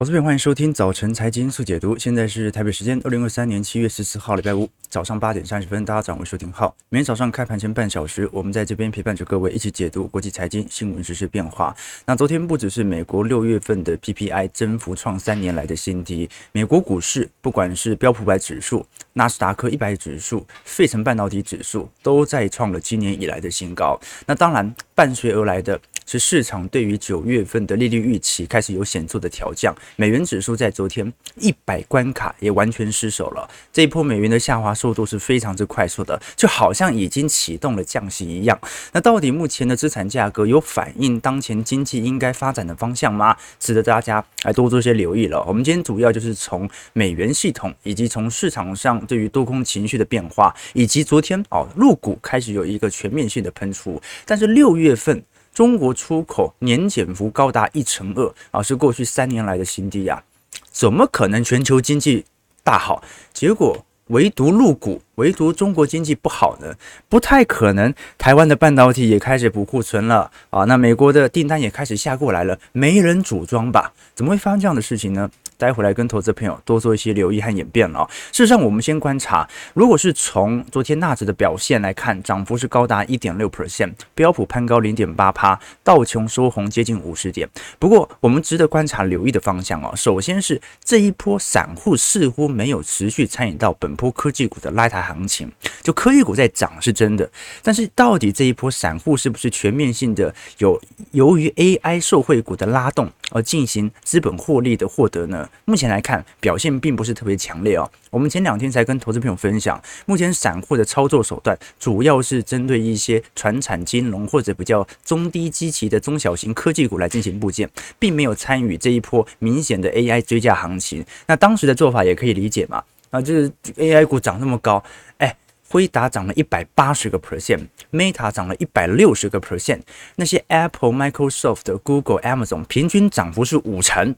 我，这边欢迎收听早晨财经速解读。现在是台北时间二零二三年七月十四号礼拜五早上八点三十分，大家掌握收听号。每天早上开盘前半小时，我们在这边陪伴着各位一起解读国际财经新闻、时事变化。那昨天不只是美国六月份的 PPI 增幅创三年来的新低，美国股市不管是标普百指数、纳斯达克一百指数、费城半导体指数，都再创了今年以来的新高。那当然，伴随而来的。是市场对于九月份的利率预期开始有显著的调降，美元指数在昨天一百关卡也完全失守了。这一波美元的下滑速度是非常之快速的，就好像已经启动了降息一样。那到底目前的资产价格有反映当前经济应该发展的方向吗？值得大家来多做些留意了。我们今天主要就是从美元系统，以及从市场上对于多空情绪的变化，以及昨天哦入股开始有一个全面性的喷出，但是六月份。中国出口年减幅高达一成二啊，是过去三年来的新低啊！怎么可能全球经济大好，结果唯独入股，唯独中国经济不好呢？不太可能。台湾的半导体也开始补库存了啊，那美国的订单也开始下过来了，没人组装吧？怎么会发生这样的事情呢？待会来跟投资朋友多做一些留意和演变了。事实上，我们先观察，如果是从昨天纳指的表现来看，涨幅是高达一点六 percent，标普攀高零点八趴，道琼收红接近五十点。不过，我们值得观察留意的方向哦，首先是这一波散户似乎没有持续参与到本波科技股的拉抬行情，就科技股在涨是真的，但是到底这一波散户是不是全面性的有由于 AI 受惠股的拉动而进行资本获利的获得呢？目前来看，表现并不是特别强烈哦。我们前两天才跟投资朋友分享，目前散户的操作手段主要是针对一些传产金融或者比较中低基期的中小型科技股来进行布件，并没有参与这一波明显的 AI 追价行情。那当时的做法也可以理解嘛？啊，就是 AI 股涨那么高，哎，辉达涨了一百八十个 percent，Meta 涨了一百六十个 percent，那些 Apple、Microsoft、Google、Amazon 平均涨幅是五成。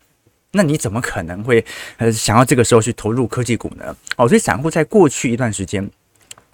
那你怎么可能会呃想要这个时候去投入科技股呢？哦，所以散户在过去一段时间。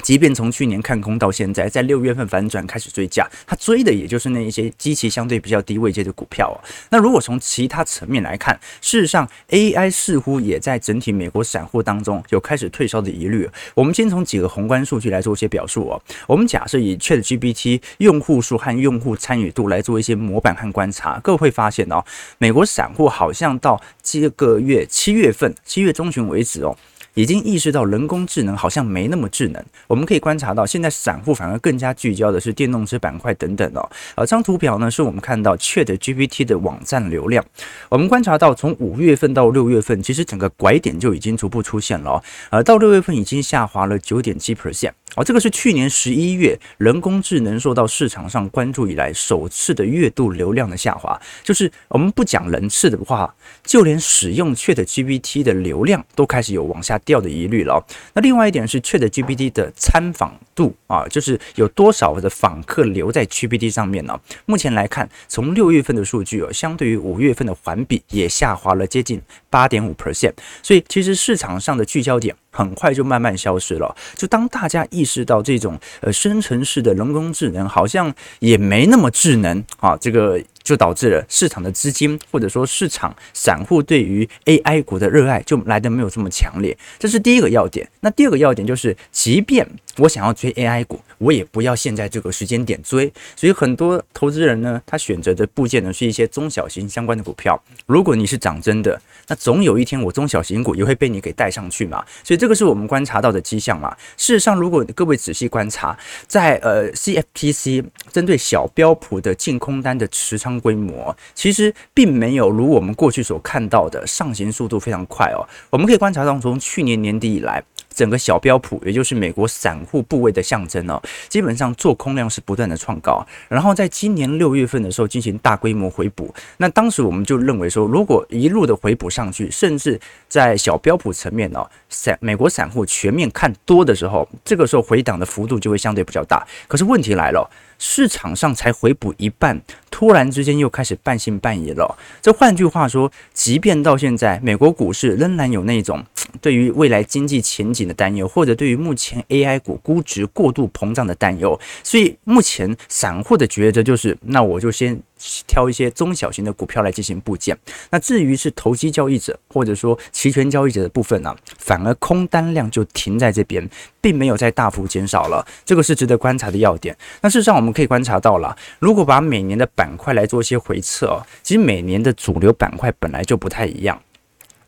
即便从去年看空到现在，在六月份反转开始追价，他追的也就是那一些基期相对比较低位阶的股票哦。那如果从其他层面来看，事实上 AI 似乎也在整体美国散户当中有开始退烧的疑虑。我们先从几个宏观数据来做一些表述哦。我们假设以 ChatGPT 用户数和用户参与度来做一些模板和观察，各位会发现哦，美国散户好像到这个月七月份七月中旬为止哦。已经意识到人工智能好像没那么智能。我们可以观察到，现在散户反而更加聚焦的是电动车板块等等哦。而这张图表呢，是我们看到 ChatGPT 的网站流量。我们观察到，从五月份到六月份，其实整个拐点就已经逐步出现了。呃到六月份已经下滑了九点七 percent。哦，这个是去年十一月人工智能受到市场上关注以来首次的月度流量的下滑。就是我们不讲人次的话，就连使用 ChatGPT 的流量都开始有往下掉的疑虑了。那另外一点是 ChatGPT 的参访度啊，就是有多少的访客留在 GPT 上面呢？目前来看，从六月份的数据哦，相对于五月份的环比也下滑了接近八点五 percent。所以其实市场上的聚焦点。很快就慢慢消失了。就当大家意识到这种呃生成式的人工智能好像也没那么智能啊，这个就导致了市场的资金或者说市场散户对于 AI 股的热爱就来的没有这么强烈。这是第一个要点。那第二个要点就是，即便我想要追 AI 股，我也不要现在这个时间点追。所以很多投资人呢，他选择的部件呢是一些中小型相关的股票。如果你是涨真的，那总有一天我中小型股也会被你给带上去嘛。所以这个是我们观察到的迹象嘛。事实上，如果各位仔细观察，在呃 CFTC 针对小标普的净空单的持仓规模，其实并没有如我们过去所看到的上行速度非常快哦。我们可以观察到，从去年年底以来。整个小标普，也就是美国散户部位的象征哦，基本上做空量是不断的创高，然后在今年六月份的时候进行大规模回补。那当时我们就认为说，如果一路的回补上去，甚至在小标普层面哦，散美国散户全面看多的时候，这个时候回档的幅度就会相对比较大。可是问题来了。市场上才回补一半，突然之间又开始半信半疑了。这换句话说，即便到现在，美国股市仍然有那种对于未来经济前景的担忧，或者对于目前 AI 股估值过度膨胀的担忧。所以目前散户的抉择就是，那我就先挑一些中小型的股票来进行布建。那至于是投机交易者或者说期权交易者的部分呢、反而空单量就停在这边，并没有再大幅减少了。这个是值得观察的要点。那事实上我们可以观察到了，如果把每年的板块来做一些回测、哦，其实每年的主流板块本来就不太一样。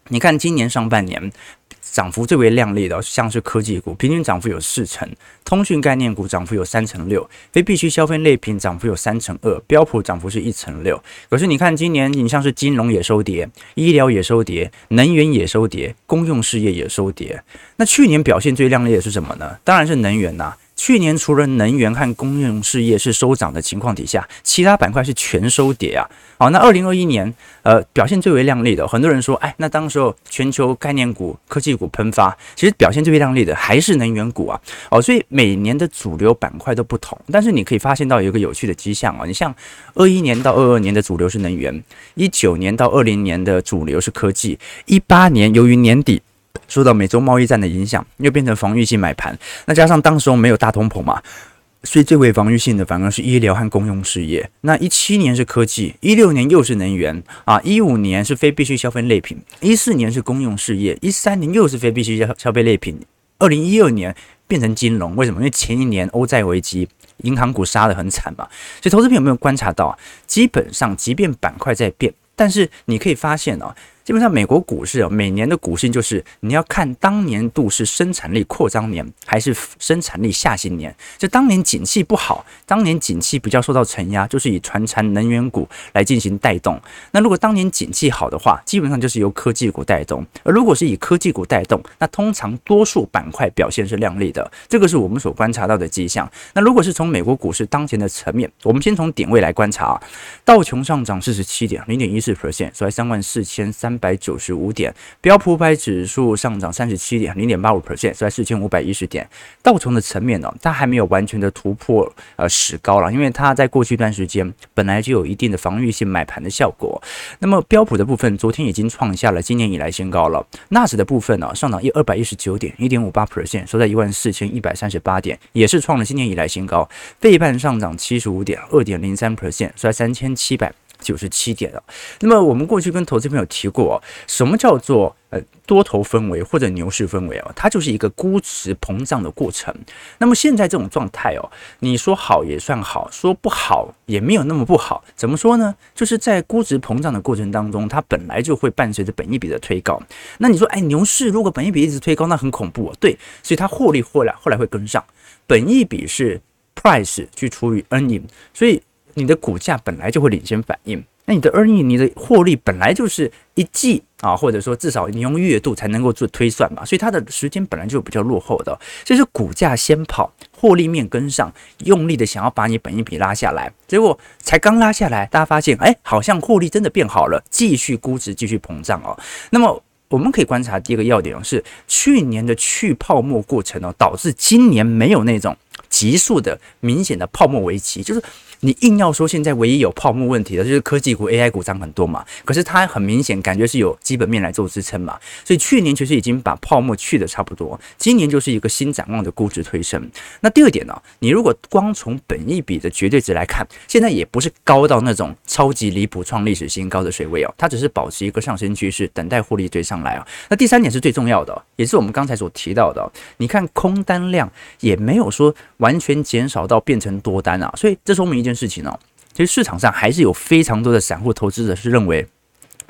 你看今年上半年。涨幅最为亮丽的，像是科技股，平均涨幅有四成；通讯概念股涨幅有三成六；非必需消费类品涨幅有三成二；标普涨幅是一成六。可是你看，今年你像是金融也收跌，医疗也收跌，能源也收跌，公用事业也收跌。那去年表现最亮丽的是什么呢？当然是能源呐、去年除了能源和公用事业是收涨的情况底下，其他板块是全收跌啊。好，那二零二一年，呃，表现最为亮丽的，很多人说，哎，那当时候全球概念股、科技股喷发，其实表现最为亮丽的还是能源股啊。哦，所以每年的主流板块都不同，但是你可以发现到有一个有趣的迹象啊。你像二一年到二二年的主流是能源，一九年到二零年的主流是科技，一八年由于年底。受到美洲贸易战的影响，又变成防御性买盘。那加上当时我们没有大通膨嘛，所以最为防御性的反而是医疗和公用事业。那一七年是科技，一六年又是能源啊，一五年是非必需消费类品，一四年是公用事业，一三年又是非必需消消费类品，二零一二年变成金融。为什么？因为前一年欧债危机，银行股杀得很惨嘛。所以投资朋友有没有观察到，啊基本上即便板块在变，但是你可以发现哦。基本上，美国股市啊，每年的股性就是你要看当年度是生产力扩张年还是生产力下行年。就当年景气不好，当年景气比较受到承压，就是以传产能源股来进行带动。那如果当年景气好的话，基本上就是由科技股带动。而如果是以科技股带动，那通常多数板块表现是亮丽的。这个是我们所观察到的迹象。那如果是从美国股市当前的层面，我们先从点位来观察啊，道琼上涨四十七点零点一四 percent，收在三万四千三。百九十五点，标普五百指数上涨三十七点，零点八五 percent，在四千五百一十点。道琼的层面呢，它还没有完全的突破呃史高了，因为它在过去一段时间本来就有一定的防御性买盘的效果。那么标普的部分，昨天已经创下了今年以来新高了。纳指的部分呢，上涨一二百一十九点，一点五八 percent，收在一万四千一百三十八点，也是创了今年以来新高。费半上涨七十五点，二点零三 percent，收在三千七百。九十七点了。那么我们过去跟投资朋友提过，什么叫做呃多头氛围或者牛市氛围哦？它就是一个估值膨胀的过程。那么现在这种状态哦，你说好也算好，说不好也没有那么不好。怎么说呢？就是在估值膨胀的过程当中，它本来就会伴随着本益比的推高。那你说，哎，牛市如果本益比一直推高，那很恐怖哦。对，所以它获利后来后来会跟上。本益比是 price 去除以 earning，所以。你的股价本来就会领先反应，那你的 earning，你的获利本来就是一季啊，或者说至少你用月度才能够做推算嘛，所以它的时间本来就比较落后的，所以是股价先跑，获利面跟上，用力的想要把你本一比拉下来，结果才刚拉下来，大家发现，哎，好像获利真的变好了，继续估值继续膨胀哦。那么我们可以观察第一个要点是，去年的去泡沫过程哦，导致今年没有那种急速的明显的泡沫危机，就是。你硬要说现在唯一有泡沫问题的就是科技股、AI 股涨很多嘛，可是它很明显感觉是有基本面来做支撑嘛，所以去年其实已经把泡沫去的差不多，今年就是一个新展望的估值推升。那第二点呢，你如果光从本一比的绝对值来看，现在也不是高到那种超级离谱创历史新高的水位哦，它只是保持一个上升趋势，等待获利追上来啊。那第三点是最重要的，也是我们刚才所提到的，你看空单量也没有说完完全减少到变成多单啊，所以这说明一件事情哦，其实市场上还是有非常多的散户投资者是认为，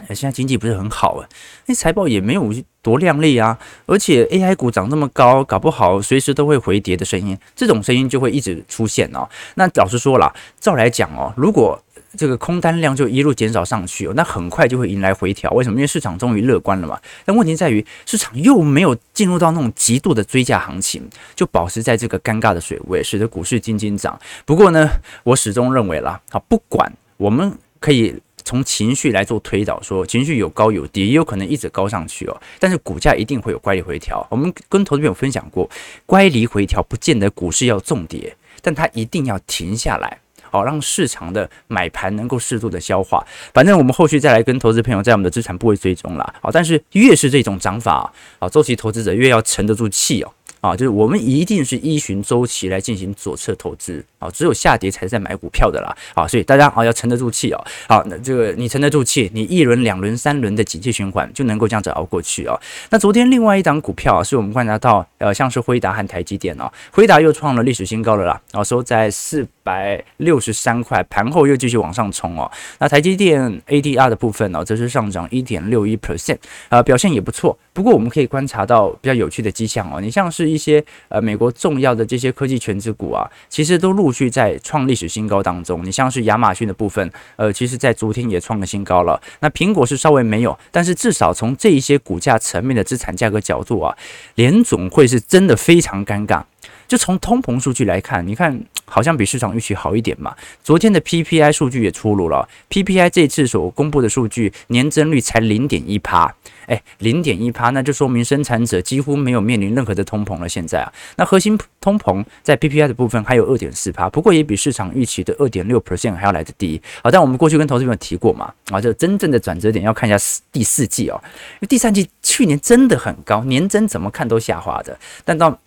现在经济不是很好啊，那财报也没有多靓丽啊，而且 AI 股涨这么高，搞不好随时都会回跌的声音，这种声音就会一直出现哦。那老实说了，照来讲哦，如果这个空单量就一路减少上去哦，那很快就会迎来回调。为什么？因为市场终于乐观了嘛。但问题在于，市场又没有进入到那种极度的追价行情，就保持在这个尴尬的水位，使得股市斤斤涨。不过呢，我始终认为啦，啊，不管我们可以从情绪来做推导，说情绪有高有低，也有可能一直高上去哦。但是股价一定会有乖离回调。我们跟投资朋友分享过，乖离回调不见得股市要重跌，但它一定要停下来。好，让市场的买盘能够适度的消化。反正我们后续再来跟投资朋友在我们的资产部位追踪啦。好，但是越是这种涨法啊，周期投资者越要沉得住气哦。啊，就是我们一定是依循周期来进行左侧投资啊，只有下跌才是在买股票的啦啊，所以大家啊要沉得住气哦。好，那这个你沉得住气，你一轮、两轮、三轮的景气循环就能够这样子熬过去啊。那昨天另外一档股票啊，是我们观察到呃，像是辉达和台积电哦，辉达又创了历史新高了啦，啊，收在四百六十三块，盘后又继续往上冲哦。那台积电 ADR 的部分呢，则是上涨一点六一 percent，啊，表现也不错。不过我们可以观察到比较有趣的迹象哦，你像是一些呃美国重要的这些科技全资股啊，其实都陆续在创历史新高当中。你像是亚马逊的部分，呃，其实在昨天也创了新高了。那苹果是稍微没有，但是至少从这一些股价层面的资产价格角度啊，联总会是真的非常尴尬。就从通膨数据来看，你看好像比市场预期好一点嘛。昨天的 PPI 数据也出炉了，PPI 这次所公布的数据年增率才零点一趴，哎，零点一趴，那就说明生产者几乎没有面临任何的通膨了。现在啊，那核心通膨在 PPI 的部分还有二点四趴，不过也比市场预期的二点六 percent 还要来得低。好，但我们过去跟投资朋友提过嘛，啊，这真正的转折点要看一下第四季哦，因为第三季去年真的很高，年增怎么看都下滑的，但到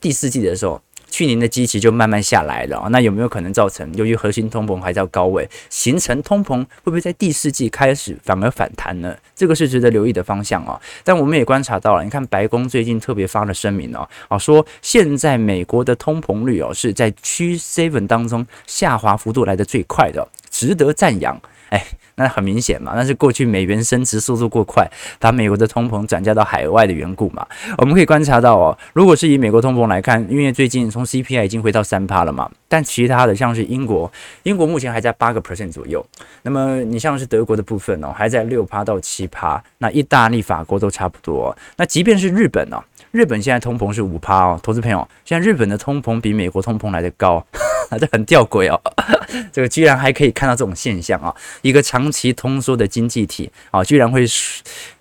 第四季的时候，去年的基期就慢慢下来了。那有没有可能造成由于核心通膨还在高位，形成通膨会不会在第四季开始反而反弹呢？这个是值得留意的方向哦。但我们也观察到了，你看白宫最近特别发了声明哦，啊说现在美国的通膨率哦是在七 seven 当中下滑幅度来得最快的，值得赞扬。哎。那很明显嘛，那是过去美元升值速度过快，把美国的通膨转嫁到海外的缘故嘛。我们可以观察到哦，如果是以美国通膨来看，因为最近从 CPI 已经回到三趴了嘛，但其他的像是英国，英国目前还在八个 percent 左右。那么你像是德国的部分哦，还在六趴到七趴。那意大利、法国都差不多。那即便是日本哦，日本现在通膨是五趴哦，投资朋友，现在日本的通膨比美国通膨来得高。这很吊诡哦，这个居然还可以看到这种现象啊！一个长期通缩的经济体啊，居然会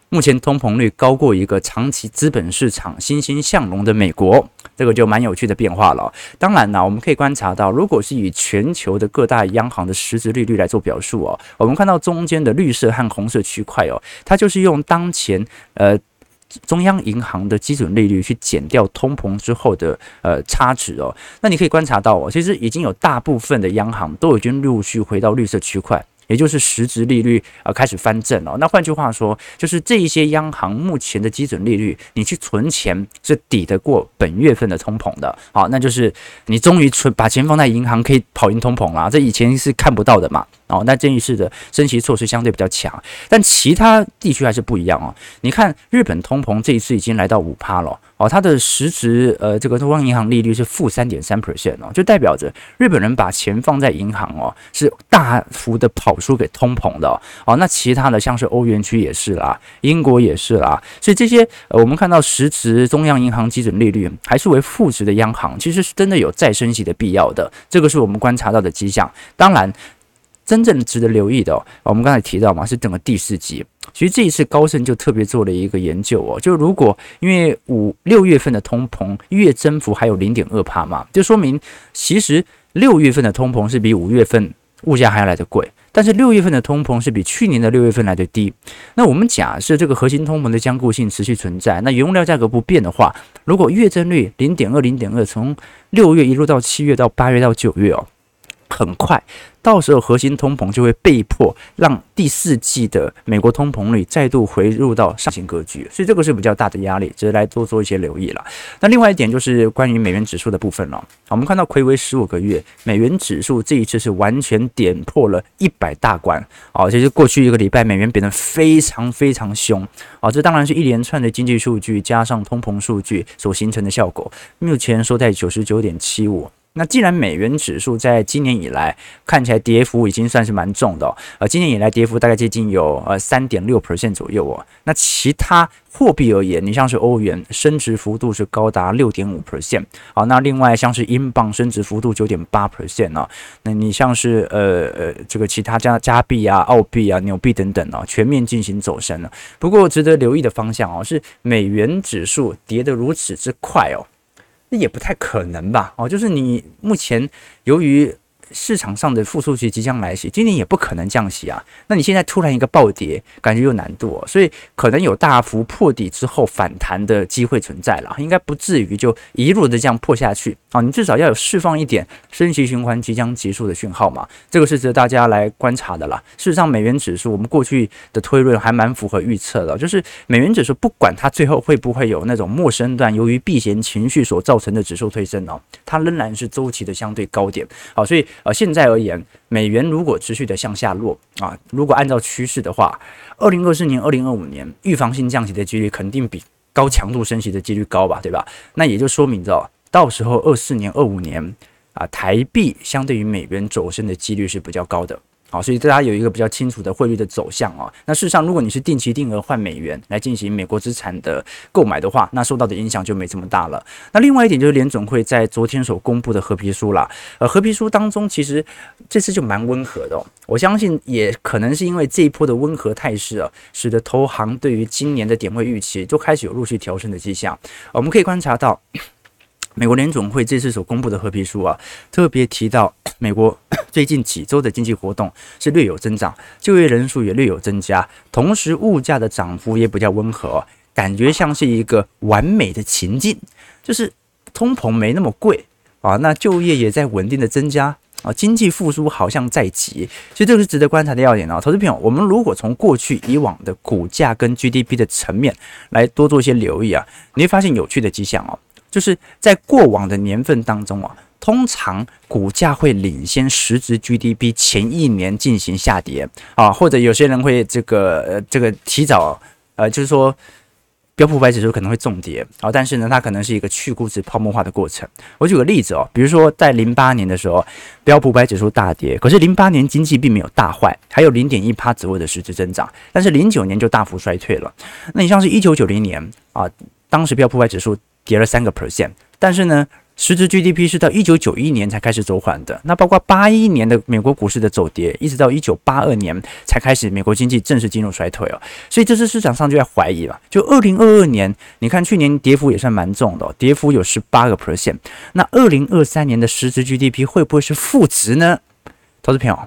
目前通膨率高过一个长期资本市场欣欣向荣的美国，这个就蛮有趣的变化了。当然呢，我们可以观察到，如果是以全球的各大央行的实质利率来做表述哦，我们看到中间的绿色和红色区块哦，它就是用当前呃。中央银行的基准利率去减掉通膨之后的呃差值哦，那你可以观察到哦，其实已经有大部分的央行都已经陆续回到绿色区块。也就是实质利率呃开始翻正了。那换句话说，就是这一些央行目前的基准利率，你去存钱是抵得过本月份的通膨的。好，那就是你终于存把钱放在银行可以跑赢通膨了，这以前是看不到的嘛。哦，那这一次的升息措施相对比较强，但其他地区还是不一样哦。你看日本通膨这一次已经来到五趴了。哦，它的实质呃，这个中央银行利率是负三点三 percent 哦，就代表着日本人把钱放在银行哦，是大幅的跑输给通膨的哦。哦，那其他的像是欧元区也是啦，英国也是啦，所以这些呃，我们看到实质中央银行基准利率还是为负值的央行，其实是真的有再升息的必要的，这个是我们观察到的迹象。当然。真正值得留意的，我们刚才提到嘛，是整个第四季。其实这一次高盛就特别做了一个研究哦，就如果因为五六月份的通膨月增幅还有零点二帕嘛，就说明其实六月份的通膨是比五月份物价还要来得贵，但是六月份的通膨是比去年的六月份来得低。那我们假设这个核心通膨的坚固性持续存在，那原物料价格不变的话，如果月增率零点二零点二，从六月一路到七月到八月到九月哦。很快，到时候核心通膨就会被迫让第四季的美国通膨率再度回入到上行格局，所以这个是比较大的压力，值得来多做一些留意了。那另外一点就是关于美元指数的部分了。我们看到睽违十五个月，美元指数这一次是完全点破了一百大关。哦，其实过去一个礼拜美元贬得非常非常凶。哦，这当然是一连串的经济数据加上通膨数据所形成的效果。目前收在九十九点七五。那既然美元指数在今年以来看起来跌幅已经算是蛮重的，呃，今年以来跌幅大概接近有呃三点六 percent 左右哦。那其他货币而言，你像是欧元升值幅度是高达六点五 percent，好，那另外像是英镑升值幅度九点八 percent 啊，那你像是呃呃这个其他加加币啊、澳币啊、纽币等等啊，全面进行走升了。不过值得留意的方向哦，是美元指数跌得如此之快哦。那也不太可能吧？哦，就是你目前由于市场上的复苏期即将来袭，今年也不可能降息啊。那你现在突然一个暴跌，感觉有难度哦，所以可能有大幅破底之后反弹的机会存在了，应该不至于就一路的这样破下去啊。你至少要有释放一点升息循环即将结束的讯号嘛，这个是值得大家来观察的啦。事实上，美元指数我们过去的推论还蛮符合预测的，就是美元指数不管它最后会不会有那种末升段由于避险情绪所造成的指数推升哦，它仍然是周期的相对高点。好，所以呃，现在而言，美元如果持续的向下落啊，如果按照趋势的话，二零二四年、二零二五年预防性降息的几率肯定比高强度升息的几率高吧，对吧？那也就说明着，到时候二四年、二五年啊，台币相对于美元走升的几率是比较高的。好，所以大家有一个比较清楚的汇率的走向啊。那事实上，如果你是定期定额换美元来进行美国资产的购买的话，那受到的影响就没这么大了。那另外一点就是联准会在昨天所公布的褐皮书啦，呃，褐皮书当中其实这次就蛮温和的哦。我相信也可能是因为这一波的温和态势啊，使得投行对于今年的点位预期就开始有陆续调升的迹象。我们可以观察到。美国联总会这次所公布的褐皮书啊，特别提到 美国 最近几周的经济活动是略有增长，就业人数也略有增加，同时物价的涨幅也比较温和，感觉像是一个完美的情境，就是通膨没那么贵啊，那就业也在稳定的增加啊，经济复苏好像在即，所以这个是值得观察的要点啊。投资朋友，我们如果从过去以往的股价跟 GDP 的层面来多做一些留意啊，你会发现有趣的迹象哦。就是在过往的年份当中啊，通常股价会领先实质 GDP 前一年进行下跌啊，或者有些人会这个呃这个提早呃，就是说标普五百指数可能会重跌啊，但是呢，它可能是一个去估值泡沫化的过程。我举个例子哦，比如说在零八年的时候，标普五百指数大跌，可是零八年经济并没有大坏，还有零点一趴左右的实质增长，但是零九年就大幅衰退了。那你像是一九九零年啊，当时标普五百指数。跌了三个 percent，但是呢，实质 GDP 是到一九九一年才开始走缓的。那包括八一年的美国股市的走跌，一直到一九八二年才开始美国经济正式进入衰退哦。所以这次市场上就在怀疑了。就二零二二年，你看去年跌幅也算蛮重的哦，跌幅有十八个 percent。那二零二三年的实质 GDP 会不会是负值呢？投资朋友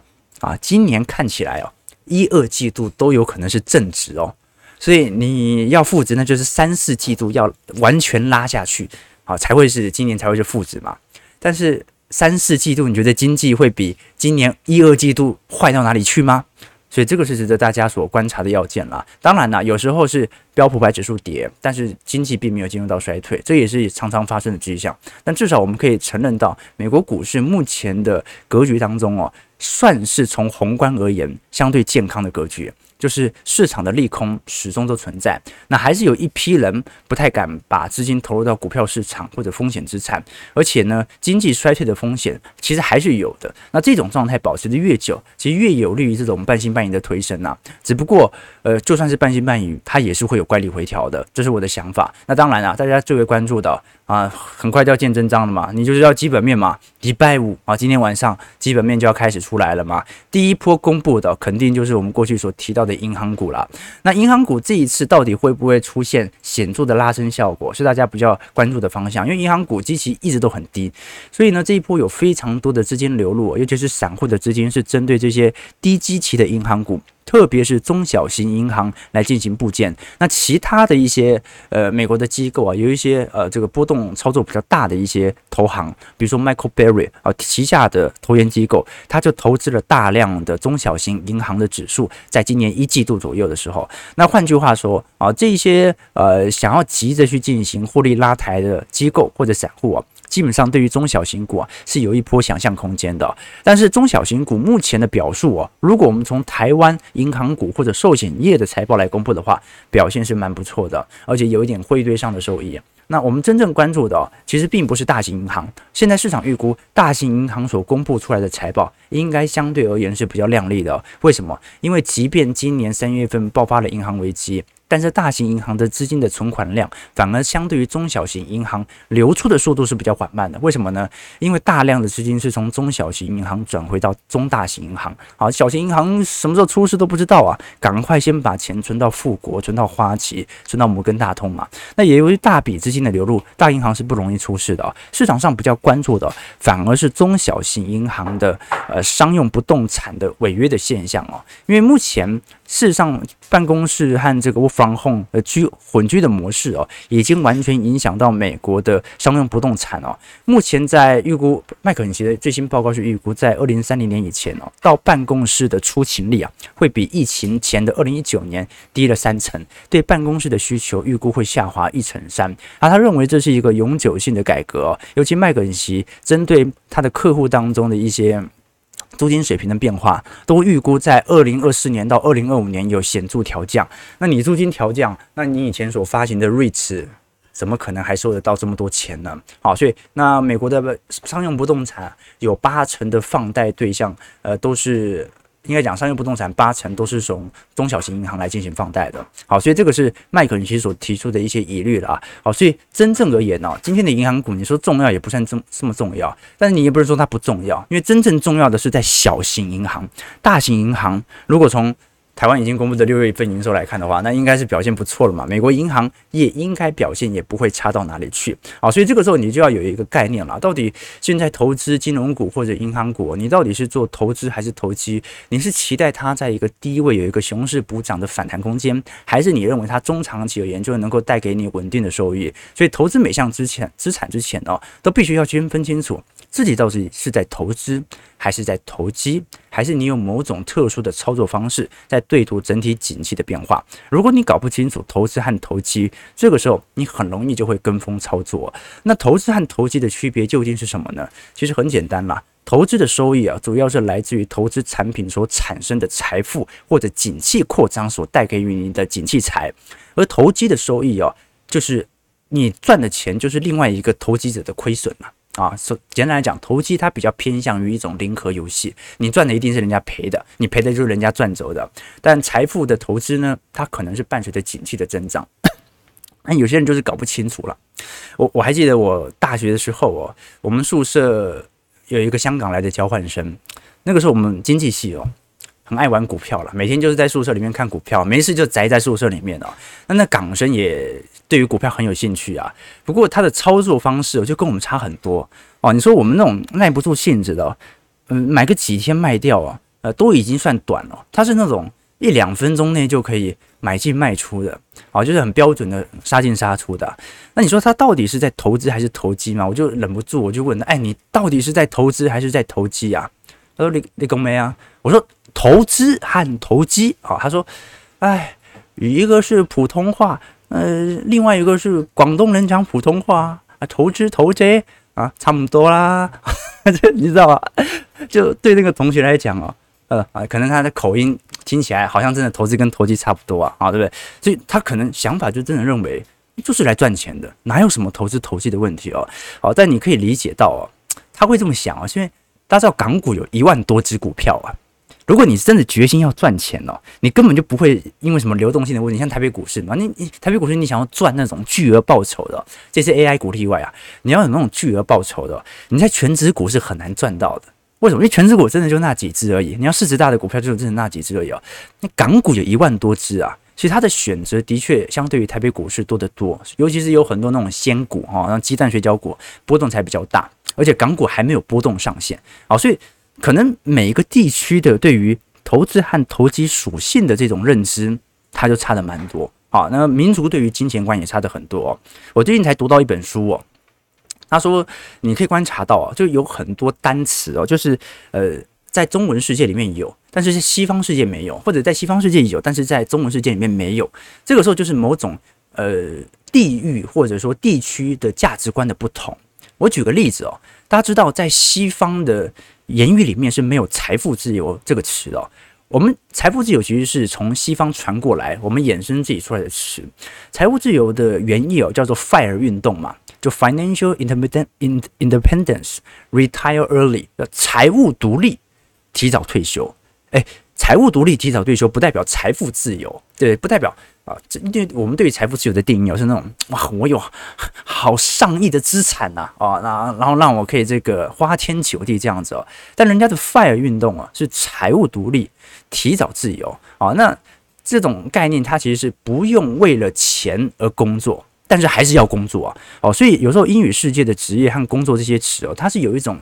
啊，今年看起来哦，一二季度都有可能是正值哦。所以你要负值，那就是三四季度要完全拉下去，好才会是今年才会是负值嘛。但是三四季度，你觉得经济会比今年一二季度坏到哪里去吗？所以这个是值得大家所观察的要件啦。当然啦，有时候是标普百指数跌，但是经济并没有进入到衰退，这也是常常发生的迹象。但至少我们可以承认到，美国股市目前的格局当中哦，算是从宏观而言相对健康的格局。就是市场的利空始终都存在，那还是有一批人不太敢把资金投入到股票市场或者风险资产，而且呢，经济衰退的风险其实还是有的。那这种状态保持的越久，其实越有利于这种半信半疑的推升呐。只不过，呃，就算是半信半疑，它也是会有乖离回调的，这是我的想法。那当然啊，大家最为关注的。啊，很快就要见真章了嘛，你就知道基本面嘛。礼拜五啊，今天晚上基本面就要开始出来了嘛。第一波公布的肯定就是我们过去所提到的银行股了。那银行股这一次到底会不会出现显著的拉升效果，是大家比较关注的方向。因为银行股基期一直都很低，所以呢，这一波有非常多的资金流入，尤其是散户的资金是针对这些低基期的银行股。特别是中小型银行来进行布建，那其他的一些呃美国的机构啊，有一些呃这个波动操作比较大的一些投行，比如说 Michael Burry 啊旗下的投研机构，他就投资了大量的中小型银行的指数，在今年一季度左右的时候，那换句话说啊，这些呃想要急着去进行获利拉抬的机构或者散户啊。基本上对于中小型股啊是有一波想象空间的，但是中小型股目前的表述啊，如果我们从台湾银行股或者寿险业的财报来公布的话，表现是蛮不错的，而且有一点汇兑上的收益。那我们真正关注的其实并不是大型银行，现在市场预估大型银行所公布出来的财报应该相对而言是比较亮丽的。为什么？因为即便今年三月份爆发了银行危机。但是大型银行的资金的存款量反而相对于中小型银行流出的速度是比较缓慢的。为什么呢？因为大量的资金是从中小型银行转回到中大型银行。好，小型银行什么时候出事都不知道啊，赶快先把钱存到富国，存到花旗，存到摩根大通嘛。那也由于大笔资金的流入，大银行是不容易出事的。市场上比较关注的反而是中小型银行的呃商用不动产的违约的现象哦，因为目前。事实上，办公室和这个 work from home 的居混居的模式哦，已经完全影响到美国的商用不动产哦。目前在预估，麦肯锡的最新报告是预估，在二零三零年以前哦，到办公室的出勤率啊，会比疫情前的二零一九年低了三成。对办公室的需求预估会下滑一成三。而他认为这是一个永久性的改革哦，尤其麦肯锡针对他的客户当中的一些。租金水平的变化都预估在二零二四年到二零二五年有显著调降。那你租金调降，那你以前所发行的 REITs 怎么可能还收得到这么多钱呢？好，所以那美国的商用不动产有八成的放贷对象，呃，都是。应该讲，商业不动产八成都是从中小型银行来进行放贷的。好，所以这个是麦肯锡所提出的一些疑虑了啊。好，所以真正而言呢，今天的银行股，你说重要也不算这么这么重要，但是你也不是说它不重要，因为真正重要的是在小型银行，大型银行如果从台湾已经公布的六月份营收来看的话，那应该是表现不错了嘛。美国银行业应该表现也不会差到哪里去。啊，所以这个时候你就要有一个概念了，到底现在投资金融股或者银行股，你到底是做投资还是投机？你是期待它在一个低位有一个熊市补涨的反弹空间，还是你认为它中长期而言就能够带给你稳定的收益？所以投资每项之前资产之前哦，都必须要先分清楚自己到底是在投资。还是在投机，还是你有某种特殊的操作方式在对赌整体景气的变化？如果你搞不清楚投资和投机，这个时候你很容易就会跟风操作。那投资和投机的区别究竟是什么呢？其实很简单啦，投资的收益啊，主要是来自于投资产品所产生的财富或者景气扩张所带给予你的景气财，而投机的收益啊，就是你赚的钱就是另外一个投机者的亏损了。啊说简单来讲，投机它比较偏向于一种零和游戏，你赚的一定是人家赔的，你赔的就是人家赚走的。但财富的投资呢，它可能是伴随着景气的增长。那有些人就是搞不清楚了。我我还记得我大学的时候哦，我们宿舍有一个香港来的交换生，那个时候我们经济系哦。很爱玩股票了，每天就是在宿舍里面看股票，没事就宅在宿舍里面哦。那那港生也对于股票很有兴趣啊，不过他的操作方式就跟我们差很多哦。你说我们那种耐不住性子的，嗯，买个几天卖掉啊，呃，都已经算短了。他是那种一两分钟内就可以买进卖出的，哦，就是很标准的杀进杀出的。那你说他到底是在投资还是投机嘛？我就忍不住我就问他，哎，你到底是在投资还是在投机啊？他说你你讲没啊？我说。投资和投机啊，他说，哎，一个是普通话，呃，另外一个是广东人讲普通话啊，投资投机啊，差不多啦，这你知道吧？就对那个同学来讲哦，呃啊，可能他的口音听起来好像真的投资跟投机差不多啊，啊，对不对？所以他可能想法就真的认为就是来赚钱的，哪有什么投资投机的问题哦？好，但你可以理解到哦，他会这么想啊，因为大家知道港股有一万多只股票啊。如果你真的决心要赚钱哦，你根本就不会因为什么流动性的问题，像台北股市嘛，你你台北股市你想要赚那种巨额报酬的，这些 AI 股例外啊，你要有那种巨额报酬的，你在全职股是很难赚到的。为什么？因为全职股真的就那几只而已，你要市值大的股票就是真的那几只而已哦。那港股有一万多只啊，其实它的选择的确相对于台北股市多得多，尤其是有很多那种仙股哈，像鸡蛋水饺股波动才比较大，而且港股还没有波动上限啊，所以。可能每一个地区的对于投资和投机属性的这种认知，它就差的蛮多啊。那民族对于金钱观也差的很多。我最近才读到一本书哦，他说你可以观察到啊，就有很多单词哦，就是呃，在中文世界里面有，但是在西方世界没有，或者在西方世界有，但是在中文世界里面没有。这个时候就是某种呃地域或者说地区的价值观的不同。我举个例子哦，大家知道在西方的。言语里面是没有财富自由这个词的。我们财富自由其实是从西方传过来，我们衍生自己出来的词。财务自由的原意哦，叫做 FIRE 运动嘛，就 Financial Independence，Retire Early，叫财务独立，提早退休。哎，财务独立，提早退休不代表财富自由，对，不代表啊，这对我们对于财富自由的定义是那种哇，我有好上亿的资产呐啊，那然后让我可以这个花天酒地这样子哦。但人家的 FIRE 运动啊，是财务独立、提早自由啊。那这种概念，它其实是不用为了钱而工作，但是还是要工作啊。哦，所以有时候英语世界的职业和工作这些词哦，它是有一种。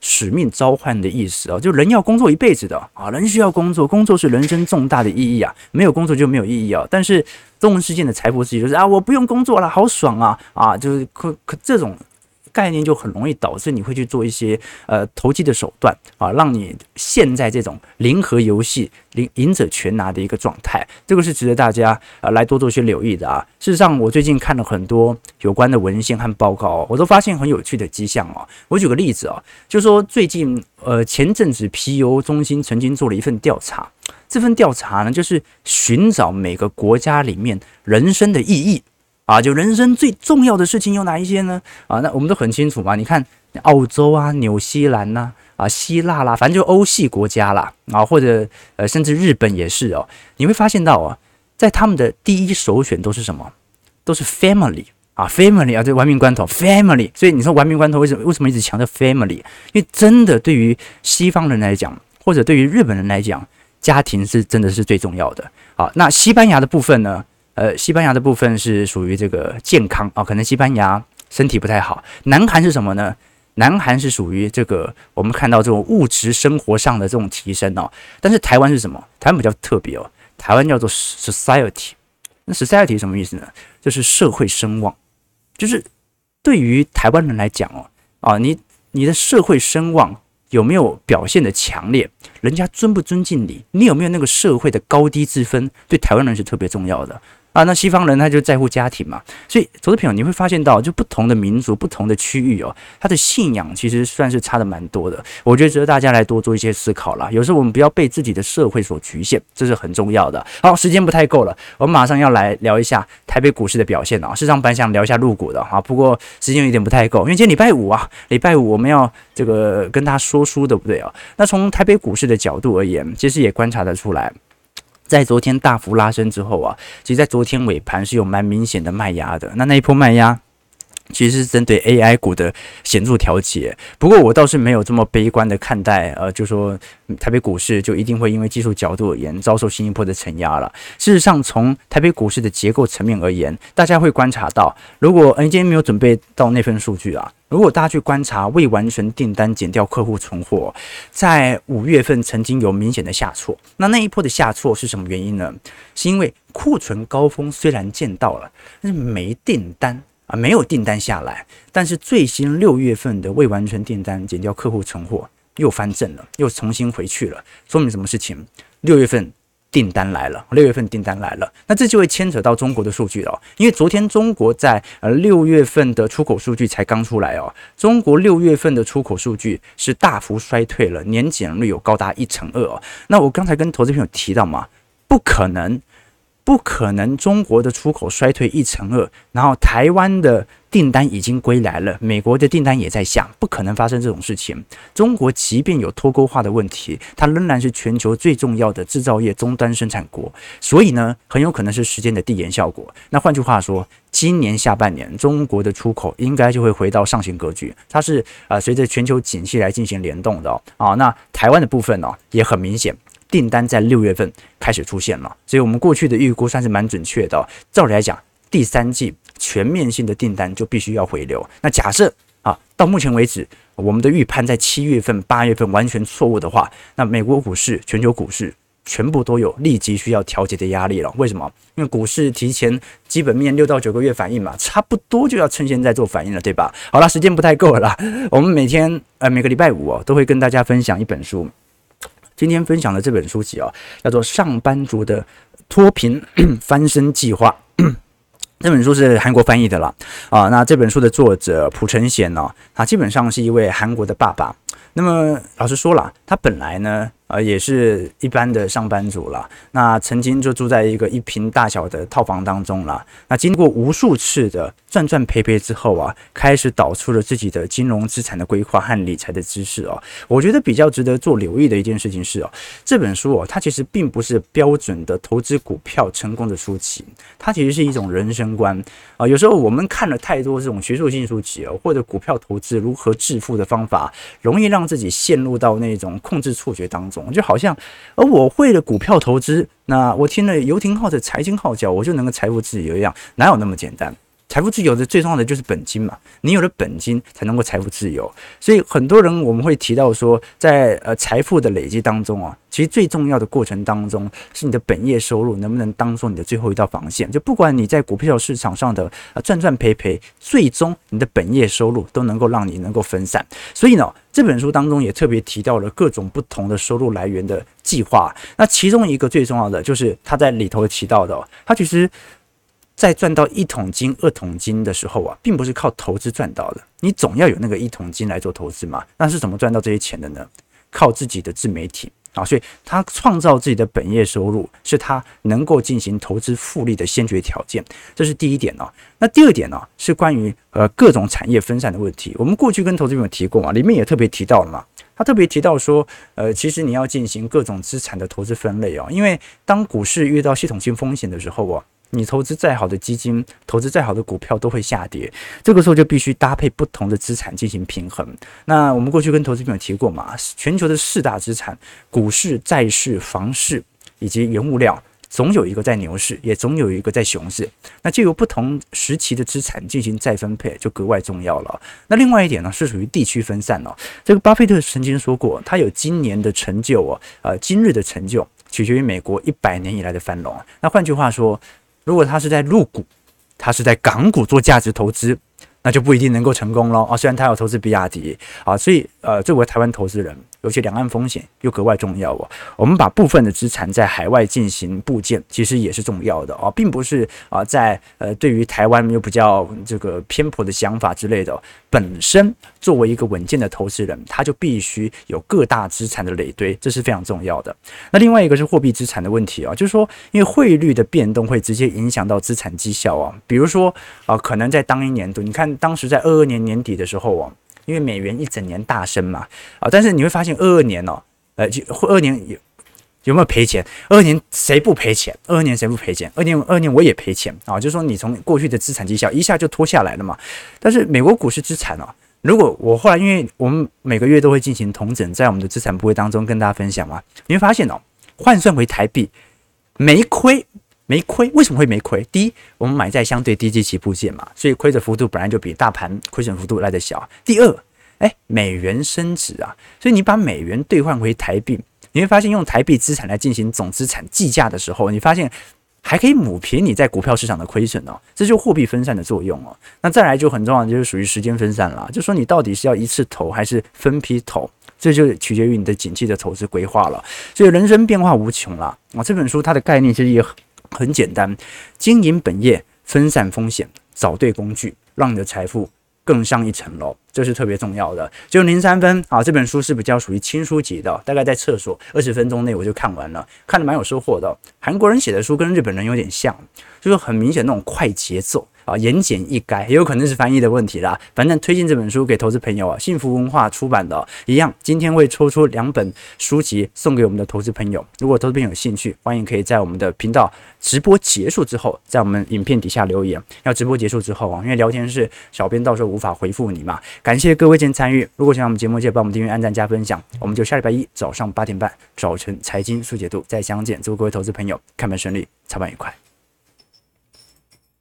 使命召唤的意思啊，就人要工作一辈子的啊，人需要工作，工作是人生重大的意义啊，没有工作就没有意义啊。但是动物世界的财富自由就是啊，我不用工作了，好爽啊啊，就是可可这种。概念就很容易导致你会去做一些呃投机的手段啊，让你陷在这种零和游戏、赢赢者全拿的一个状态。这个是值得大家呃来多做些留意的啊。事实上，我最近看了很多有关的文献和报告，我都发现很有趣的迹象哦。我举个例子啊，就说最近呃前阵子皮尤中心曾经做了一份调查，这份调查呢就是寻找每个国家里面人生的意义。啊，就人生最重要的事情有哪一些呢？啊，那我们都很清楚嘛。你看，澳洲啊、纽西兰呐、啊、希腊啦，反正就欧系国家啦，啊，或者呃，甚至日本也是哦。你会发现到啊，在他们的第一首选都是什么？都是 family 啊，family 啊，这玩命关头 family。所以你说玩命关头为什么为什么一直强调 family？因为真的对于西方人来讲，或者对于日本人来讲，家庭是真的是最重要的。好，那西班牙的部分呢？呃，西班牙的部分是属于这个健康啊，可能西班牙身体不太好。南韩是什么呢？南韩是属于这个我们看到这种物质生活上的这种提升哦。但是台湾是什么？台湾比较特别哦，台湾叫做 society。那 society 什么意思呢？就是社会声望，就是对于台湾人来讲哦，啊，你你的社会声望有没有表现得强烈？人家尊不尊敬你？你有没有那个社会的高低之分？对台湾人是特别重要的。啊，那西方人他就在乎家庭嘛，所以投资朋友你会发现到，就不同的民族、不同的区域哦，他的信仰其实算是差的蛮多的。我觉得值得大家来多做一些思考啦。有时候我们不要被自己的社会所局限，这是很重要的。好，时间不太够了，我们马上要来聊一下台北股市的表现啊。事实上，本想聊一下入股的哈，不过时间有点不太够，因为今天礼拜五啊，礼拜五我们要这个跟他说书，对不对啊？那从台北股市的角度而言，其实也观察得出来。在昨天大幅拉升之后啊，其实，在昨天尾盘是有蛮明显的卖压的。那那一波卖压，其实是针对 AI 股的显著调节。不过，我倒是没有这么悲观的看待，呃，就说台北股市就一定会因为技术角度而言遭受新一波的承压了。事实上，从台北股市的结构层面而言，大家会观察到，如果 N 今天没有准备到那份数据啊。如果大家去观察未完成订单减掉客户存货，在五月份曾经有明显的下挫，那那一波的下挫是什么原因呢？是因为库存高峰虽然见到了，但是没订单啊，没有订单下来。但是最新六月份的未完成订单减掉客户存货又翻正了，又重新回去了，说明什么事情？六月份。订单来了，六月份订单来了，那这就会牵扯到中国的数据了。因为昨天中国在呃六月份的出口数据才刚出来哦，中国六月份的出口数据是大幅衰退了，年减率有高达一成二哦。那我刚才跟投资朋友提到嘛，不可能，不可能，中国的出口衰退一成二，然后台湾的。订单已经归来了，美国的订单也在下，不可能发生这种事情。中国即便有脱钩化的问题，它仍然是全球最重要的制造业终端生产国，所以呢，很有可能是时间的递延效果。那换句话说，今年下半年中国的出口应该就会回到上行格局，它是啊、呃，随着全球景气来进行联动的哦。啊，那台湾的部分呢、也很明显，订单在六月份开始出现了，所以我们过去的预估算是蛮准确的、照理来讲，第三季。全面性的订单就必须要回流。那假设啊，到目前为止，我们的预判在七月份、八月份完全错误的话，那美国股市、全球股市全部都有立即需要调节的压力了。为什么？因为股市提前基本面六到九个月反应嘛，差不多就要趁现在做反应了，对吧？好了，时间不太够了。我们每天呃每个礼拜五哦，都会跟大家分享一本书。今天分享的这本书籍啊，叫做《上班族的脱贫 翻身计划》。这本书是韩国翻译的啦啊，那这本书的作者朴成贤呢，他基本上是一位韩国的爸爸。那么老实说了，他本来呢呃，也是一般的上班族啦。那曾经就住在一个一平大小的套房当中啦。那经过无数次的赚赚赔赔之后啊，开始导出了自己的金融资产的规划和理财的知识哦。我觉得比较值得做留意的一件事情是哦，这本书哦，它其实并不是标准的投资股票成功的书籍，它其实是一种人生观啊。有时候我们看了太多这种学术性书籍哦，或者股票投资如何致富的方法，容易让自己陷入到那种控制错觉当中。就好像，而我会了股票投资，那我听了游艇号的财经号角，我就能够财富自由一样，哪有那么简单？财富自由的最重要的就是本金嘛，你有了本金才能够财富自由。所以很多人我们会提到说，在呃财富的累积当中啊，其实最重要的过程当中是你的本业收入能不能当做你的最后一道防线。就不管你在股票市场上的呃赚赚赔赔，最终你的本业收入都能够让你能够分散。所以呢，这本书当中也特别提到了各种不同的收入来源的计划。那其中一个最重要的就是他在里头提到的，他其实。在赚到一桶金、二桶金的时候啊，并不是靠投资赚到的，你总要有那个一桶金来做投资嘛。那是怎么赚到这些钱的呢？靠自己的自媒体啊，所以他创造自己的本业收入，是他能够进行投资复利的先决条件。这是第一点哦。那第二点呢，是关于呃各种产业分散的问题。我们过去跟投资朋友提过嘛，里面也特别提到了嘛。他特别提到说，呃，其实你要进行各种资产的投资分类哦，因为当股市遇到系统性风险的时候啊。你投资再好的基金，投资再好的股票都会下跌，这个时候就必须搭配不同的资产进行平衡。那我们过去跟投资朋友提过嘛，全球的四大资产：股市、债市、房市以及原物料，总有一个在牛市，也总有一个在熊市。那就由不同时期的资产进行再分配，就格外重要了。那另外一点呢，是属于地区分散了。这个巴菲特曾经说过，他有今年的成就哦，呃，今日的成就取决于美国一百年以来的繁荣。那换句话说，如果他是在入股，他是在港股做价值投资，那就不一定能够成功了啊。虽然他有投资比亚迪啊，所以呃，作为台湾投资人。尤其两岸风险又格外重要哦，我们把部分的资产在海外进行布建，其实也是重要的哦，并不是啊，在呃对于台湾有比较这个偏颇的想法之类的。本身作为一个稳健的投资人，他就必须有各大资产的累堆，这是非常重要的。那另外一个是货币资产的问题啊，就是说因为汇率的变动会直接影响到资产绩效啊，比如说啊，可能在当一年度，你看当时在二二年年底的时候啊。因为美元一整年大升嘛，啊，但是你会发现二二年哦，呃，就二二年有有没有赔钱？二二年谁不赔钱？二二年谁不赔钱？二年二年我也赔钱啊，就是说你从过去的资产绩效一下就拖下来了嘛。但是美国股市资产哦，如果我后来因为我们每个月都会进行同整，在我们的资产部位当中跟大家分享嘛，你会发现哦，换算回台币没亏。没亏，为什么会没亏？第一，我们买在相对低基起步线嘛，所以亏的幅度本来就比大盘亏损幅度来得小。第二，哎，美元升值啊，所以你把美元兑换回台币，你会发现用台币资产来进行总资产计价的时候，你发现还可以抹平你在股票市场的亏损哦，这就货币分散的作用哦。那再来就很重要就是属于时间分散了，就说你到底是要一次投还是分批投，这就取决于你的景气的投资规划了。所以人生变化无穷了啊，这本书它的概念其实也很。简单，经营本业，分散风险，找对工具，让你的财富更上一层楼，这是特别重要的。就零三分啊，这本书是比较属于轻书籍的，大概在厕所二十分钟内我就看完了，看的蛮有收获的。韩国人写的书跟日本人有点像，就是很明显那种快节奏。啊，言简意赅，也有可能是翻译的问题啦。反正推荐这本书给投资朋友啊，幸福文化出版的一样。今天会抽出两本书籍送给我们的投资朋友。如果投资朋友有兴趣，欢迎可以在我们的频道直播结束之后，在我们影片底下留言。要直播结束之后啊，因为聊天室小编到时候无法回复你嘛。感谢各位今天参与。如果喜欢我们节目，记得帮我们订阅、按赞、加分享。我们就下礼拜一早上八点半早晨财经速解读再相见。祝各位投资朋友看盘顺利，操盘愉快。